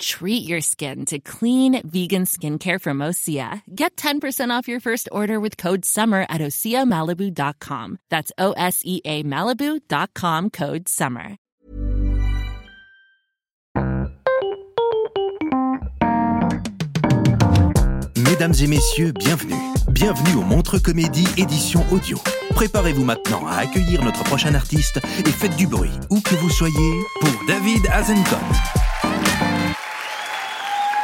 Treat your skin to clean vegan skincare from Osea. Get 10% off your first order with code SUMMER at OseaMalibu.com. That's O S E A Malibu.com code SUMMER. Mesdames et messieurs, bienvenue. Bienvenue au Montre Comédie édition audio. Préparez-vous maintenant à accueillir notre prochain artiste et faites du bruit, où que vous soyez, pour David Azencott.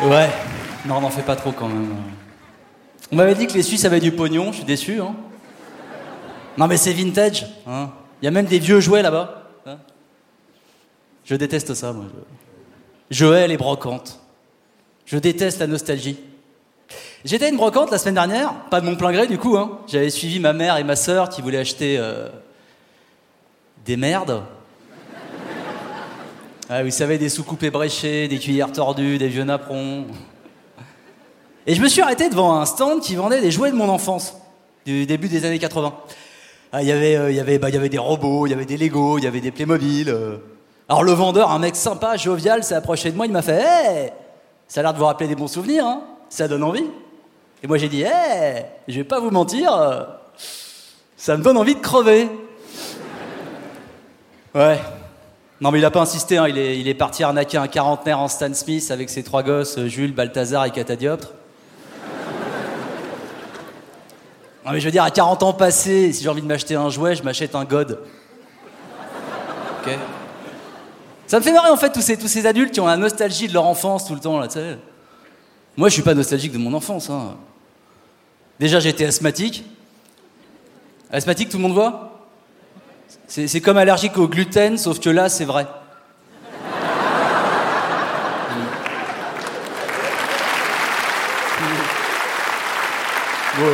Ouais, non, n'en fais pas trop quand même. On m'avait dit que les Suisses avaient du pognon, je suis déçu. Hein. Non, mais c'est vintage. Hein. Il y a même des vieux jouets là-bas. hein. Je déteste ça, moi. Je... je hais les brocantes. Je déteste la nostalgie. J'étais à une brocante la semaine dernière, pas de mon plein gré du coup. Hein. J'avais suivi ma mère et ma sœur qui voulaient acheter euh, des merdes. Ah, vous savez, des soucoupes ébréchées, des cuillères tordues, des vieux napperons. Et je me suis arrêté devant un stand qui vendait des jouets de mon enfance, du début des années 80. Ah, Il y avait, euh, bah, il y avait des robots, il y avait des Lego, il y avait des Playmobil. euh. Alors le vendeur, un mec sympa, jovial, s'est approché de moi, il m'a fait Hé Ça a l'air de vous rappeler des bons souvenirs, hein Ça donne envie. Et moi j'ai dit Hé Je vais pas vous mentir, euh, ça me donne envie de crever. Ouais. Non mais il a pas insisté, hein, il, est, il est parti arnaquer un quarantenaire en Stan Smith avec ses trois gosses, euh, Jules, Balthazar et Catadioptre. Non mais je veux dire, à 40 ans passés, si j'ai envie de m'acheter un jouet, je m'achète un God. Ok Ça me fait marrer en fait tous ces, tous ces adultes qui ont la nostalgie de leur enfance tout le temps là, tu sais. Moi je suis pas nostalgique de mon enfance. Hein. Déjà j'étais asthmatique. Asthmatique, tout le monde voit? C'est comme allergique au gluten, sauf que là, c'est vrai. Ouais.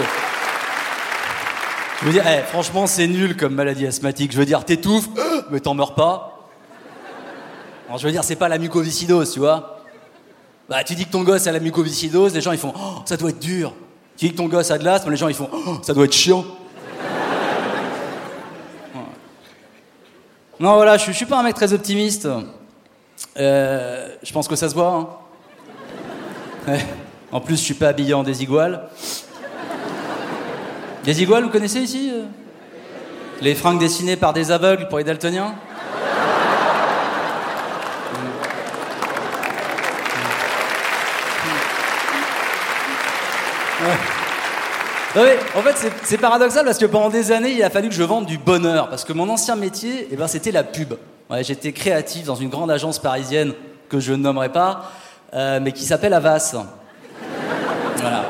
Je veux eh, franchement, c'est nul comme maladie asthmatique. Je veux dire, t'étouffes, mais t'en meurs pas. Je veux dire, c'est pas la mucoviscidose, tu vois. Bah, tu dis que ton gosse a la mucoviscidose, les gens ils font, oh, ça doit être dur. Tu dis que ton gosse a de l'asthme, les gens ils font, oh, ça doit être chiant. Non, voilà, je, suis pas un mec très optimiste. Euh, je pense que ça se voit. hein. En plus, je suis pas habillé en désigual. Désigual, vous connaissez ici euh? Les fringues dessinées par des aveugles pour les daltoniens? Non mais, en fait, c'est- paradoxal parce que pendant des années, il a fallu que je vende du bonheur. Parce que mon ancien métier, eh ben, c'était la pub. Ouais, J'étais créatif dans une grande agence parisienne que je nommerai pas, euh, mais qui s'appelle Avas. Voilà.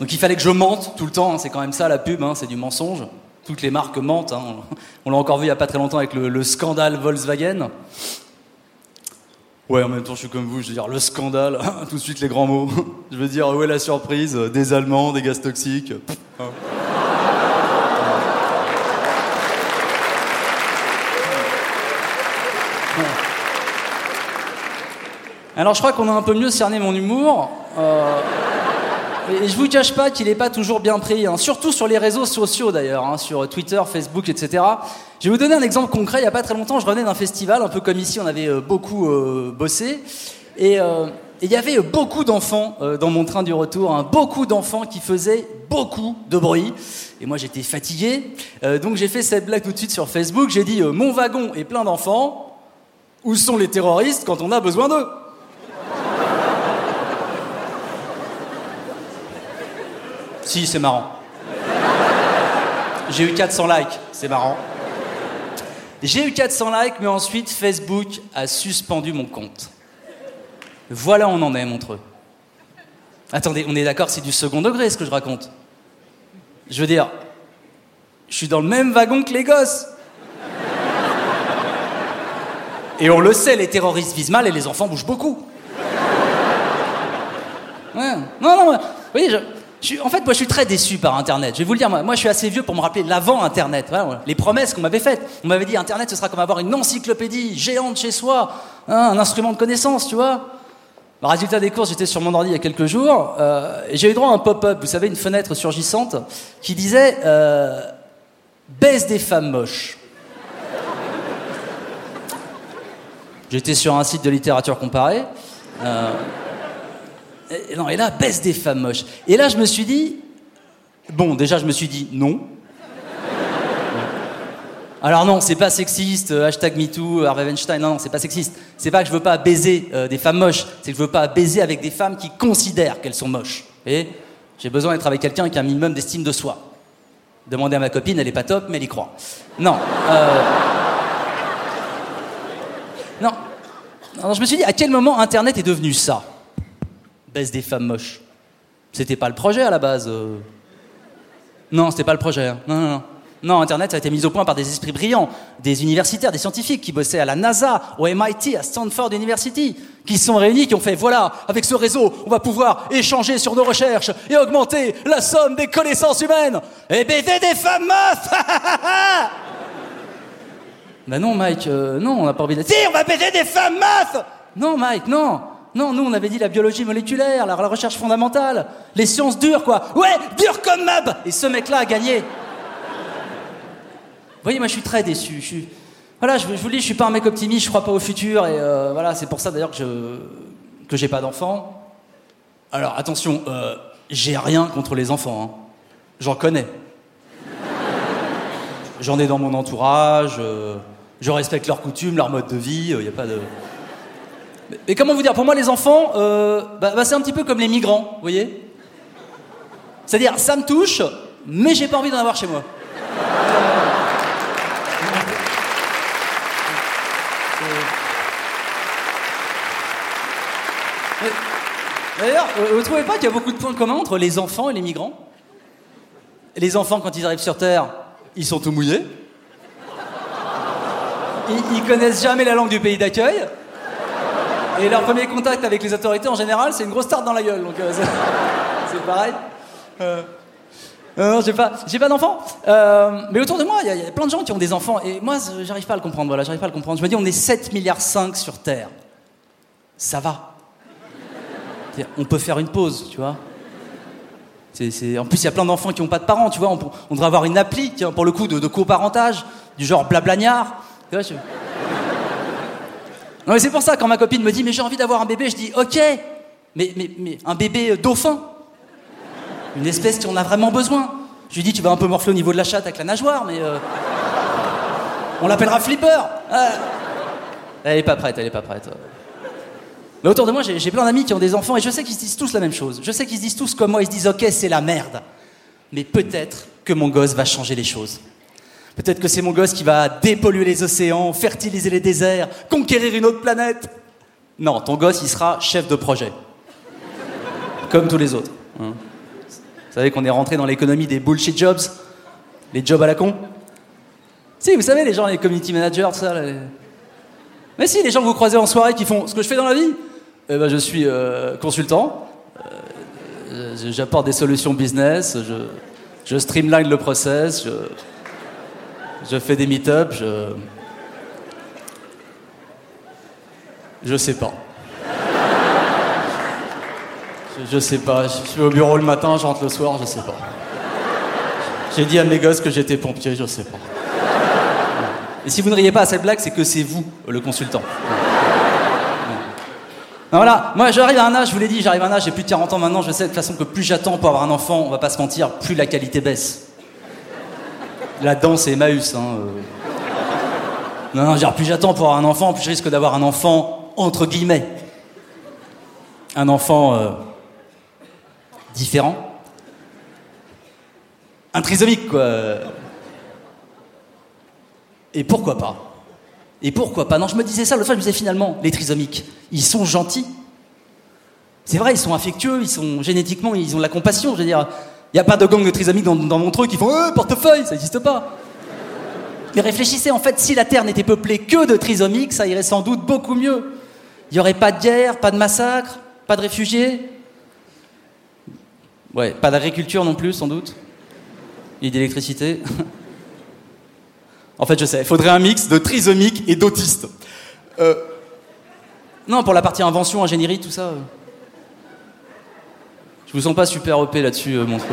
Donc il fallait que je mente tout le temps. hein. C'est quand même ça la pub, hein, c'est du mensonge. Toutes les marques mentent. hein. On l'a encore vu il y a pas très longtemps avec le, le scandale Volkswagen. Ouais, en même temps, je suis comme vous, je veux dire, le scandale, tout de suite les grands mots. Je veux dire, où est la surprise? Des Allemands, des gaz toxiques. Pff, hein. Alors, je crois qu'on a un peu mieux cerné mon humour. Euh, et je vous cache pas qu'il n'est pas toujours bien pris, hein. surtout sur les réseaux sociaux d'ailleurs, hein, sur Twitter, Facebook, etc. Je vais vous donner un exemple concret. Il n'y a pas très longtemps, je revenais d'un festival, un peu comme ici, on avait euh, beaucoup euh, bossé. Et euh, et il y avait beaucoup d'enfants dans mon train du retour, hein, beaucoup d'enfants qui faisaient beaucoup de bruit. Et moi j'étais fatigué, donc j'ai fait cette blague tout de suite sur Facebook. J'ai dit Mon wagon est plein d'enfants, où sont les terroristes quand on a besoin d'eux? Si, c'est marrant. J'ai eu 400 likes, c'est marrant. J'ai eu 400 likes, mais ensuite Facebook a suspendu mon compte. Voilà on en est, Montreux. Attendez, on est d'accord, c'est du second degré ce que je raconte. Je veux dire, je suis dans le même wagon que les gosses. Et on le sait, les terroristes visent mal et les enfants bougent beaucoup. Ouais. Non, voyez, je, en fait, moi, je suis très déçu par Internet. Je vais vous le dire, moi, moi, je suis assez vieux pour me rappeler l'avant Internet. Les promesses qu'on m'avait faites. On m'avait dit, Internet, ce sera comme avoir une encyclopédie géante chez soi, hein, un instrument de connaissance, tu vois. Le résultat des courses, j'étais sur mon ordi il y a quelques jours, euh, et j'ai eu droit à un pop-up, vous savez, une fenêtre surgissante, qui disait euh, Baisse des femmes moches. J'étais sur un site de littérature comparée. euh, et, non, et là, baisse des femmes moches. Et là, je me suis dit, bon, déjà, je me suis dit non. Alors non, c'est pas sexiste, euh, hashtag MeToo, Harvey Weinstein, non, non, c'est pas sexiste. C'est pas que je veux pas baiser euh, des femmes moches, c'est que je veux pas baiser avec des femmes qui considèrent qu'elles sont moches. Et j'ai besoin d'être avec quelqu'un qui a un minimum d'estime de soi. Demandez à ma copine, elle est pas top, mais elle y croit. Euh, Non. Non, je me suis dit, à quel moment Internet est devenu ça? Baisse des femmes moches. C'était pas le projet à la base. euh. Non, c'était pas le projet. hein. Non, non, non. Non, Internet, ça a été mis au point par des esprits brillants, des universitaires, des scientifiques qui bossaient à la NASA, au MIT, à Stanford University, qui se sont réunis, qui ont fait, voilà, avec ce réseau, on va pouvoir échanger sur nos recherches et augmenter la somme des connaissances humaines et baiser des femmes meufs Ben non, Mike, euh, non, on n'a pas envie de... Si, on va baiser des femmes meufs Non, Mike, non non, nous, on avait dit la biologie moléculaire, la, recherche fondamentale, les sciences dures, quoi. Ouais, dures comme Mab Et ce mec-là a gagné. Vous voyez, moi, je suis très déçu. Voilà, je, vous le dis, je suis pas un mec optimiste, je crois pas au futur, et euh, voilà, c'est pour ça d'ailleurs que je que j'ai pas d'enfants. Alors, attention, euh, j'ai rien contre les enfants. hein. J'en connais. J'en ai dans mon entourage. euh, je respecte leurs coutumes, leur mode de vie. Il n'y a pas de. Mais, comment vous dire Pour moi, les enfants, euh, bah, bah, c'est un petit peu comme les migrants, vous voyez C'est-à-dire, ça me touche, mais j'ai pas envie d'en avoir chez moi. Mais- D'ailleurs, euh, vous trouvez pas qu'il y a beaucoup de points communs entre les enfants et les migrants Les enfants, quand ils arrivent sur Terre, ils sont tout mouillés. Ils, ils connaissent jamais la langue du pays d'accueil. Et leur premier contact avec les autorités, en général, c'est une grosse tarte dans la gueule. Donc, euh, c'est- pareil. Euh, non, non, j'ai pas, j'ai pas d'enfants. Euh, mais autour de moi, il y, a- plein de gens qui ont des enfants. Et moi, j'arrive pas à le comprendre. Voilà, j'arrive pas à le comprendre. Je me dis, on est 7 milliards 5 sur Terre. Ça va. On peut faire une pause, tu vois. C'est- c'est- En plus, il y a plein d'enfants qui n'ont pas de parents, tu vois. On, on devrait avoir une appli, tiens, pour le coup, de, de coparentage, du genre blablagnard. Tu vois, je- Non, mais c'est pour ça, quand ma copine me dit, mais j'ai envie d'avoir un bébé, je dis, ok, mais, mais, mais un bébé euh, dauphin. Une espèce qui en a vraiment besoin. Je lui dis, tu vas un peu morfler au niveau de la chatte avec la nageoire, mais. euh, On l'appellera Flipper. Elle est pas prête, elle est pas prête. Mais autour de moi, j'ai j'ai plein d'amis qui ont des enfants et je sais qu'ils se disent tous la même chose. Je sais qu'ils se disent tous comme moi, ils se disent, ok, c'est la merde. Mais peut-être que mon gosse va changer les choses. Peut-être que c'est mon gosse qui va dépolluer les océans, fertiliser les déserts, conquérir une autre planète. Non, ton gosse, il sera chef de projet. Comme tous les autres. hein. Vous savez qu'on est rentré dans l'économie des bullshit jobs? Les jobs à la con? Si, vous savez, les gens, les community managers, tout ça. Mais si, les gens que vous croisez en soirée qui font ce que je fais dans la vie Eh ben, je suis euh, consultant. Euh, J'apporte des solutions business. Je, streamline le process. Je fais des meet-ups. Je. Je sais pas. Je, sais pas. Je suis au bureau le matin, je rentre le soir, je sais pas. J'ai dit à mes gosses que j'étais pompier, je sais pas. Et si vous ne riez pas à cette blague, c'est que c'est vous, le consultant. Non, voilà, moi j'arrive à un âge, je vous l'ai dit, j'arrive à un âge, j'ai plus de 40 ans maintenant, je sais de toute façon que plus j'attends pour avoir un enfant, on va pas se mentir, plus la qualité baisse. La danse Emmaüs, hein. euh. Non, non, genre, plus j'attends pour avoir un enfant, plus je risque d'avoir un enfant entre guillemets. Un enfant euh, différent. Un trisomique, quoi. Et pourquoi pas? Et pourquoi pas? Non, je me disais ça, l'autre fois, je me disais finalement, les trisomiques, ils sont gentils. C'est vrai, ils sont affectueux, ils sont génétiquement, ils ont de la compassion. Je veux dire, il n'y a pas de gang de trisomiques dans, mon truc qui font euh, portefeuille, ça n'existe pas. Mais réfléchissez, en fait, si la Terre n'était peuplée que de trisomiques, ça irait sans doute beaucoup mieux. Il n'y aurait pas de guerre, pas de massacre, pas de réfugiés. Ouais, pas d'agriculture non plus, sans doute. Et d'électricité. en fait, je sais, il faudrait un mix de trisomiques et d'autistes. Euh... Non, pour la partie invention, ingénierie, tout ça. Euh. Je vous sens pas super OP là-dessus, euh, mon truc.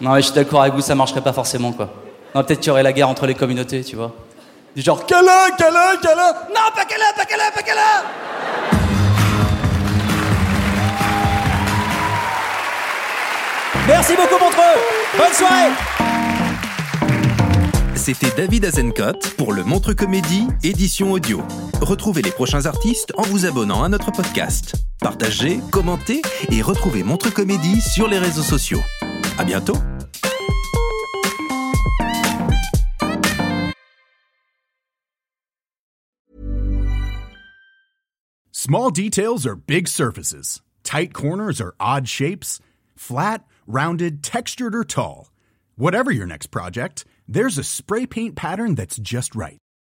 Non, mais je suis d'accord avec vous, ça marcherait pas forcément, quoi. Non, peut-être qu'il y aurait la guerre entre les communautés, tu vois. Du genre, câlin, câlin, câlin Non, pas câlin, pas câlin, pas câlin Merci beaucoup, Montreux Bonne soirée C'était David Azencott pour le Montre Comédie, édition audio. Retrouvez les prochains artistes en vous abonnant à notre podcast. Partagez, commentez et retrouvez Montre Comédie sur les réseaux sociaux. À bientôt Small details are big surfaces. Tight corners are odd shapes. Flat, rounded, textured, or tall. Whatever your next project, there's a spray paint pattern that's just right.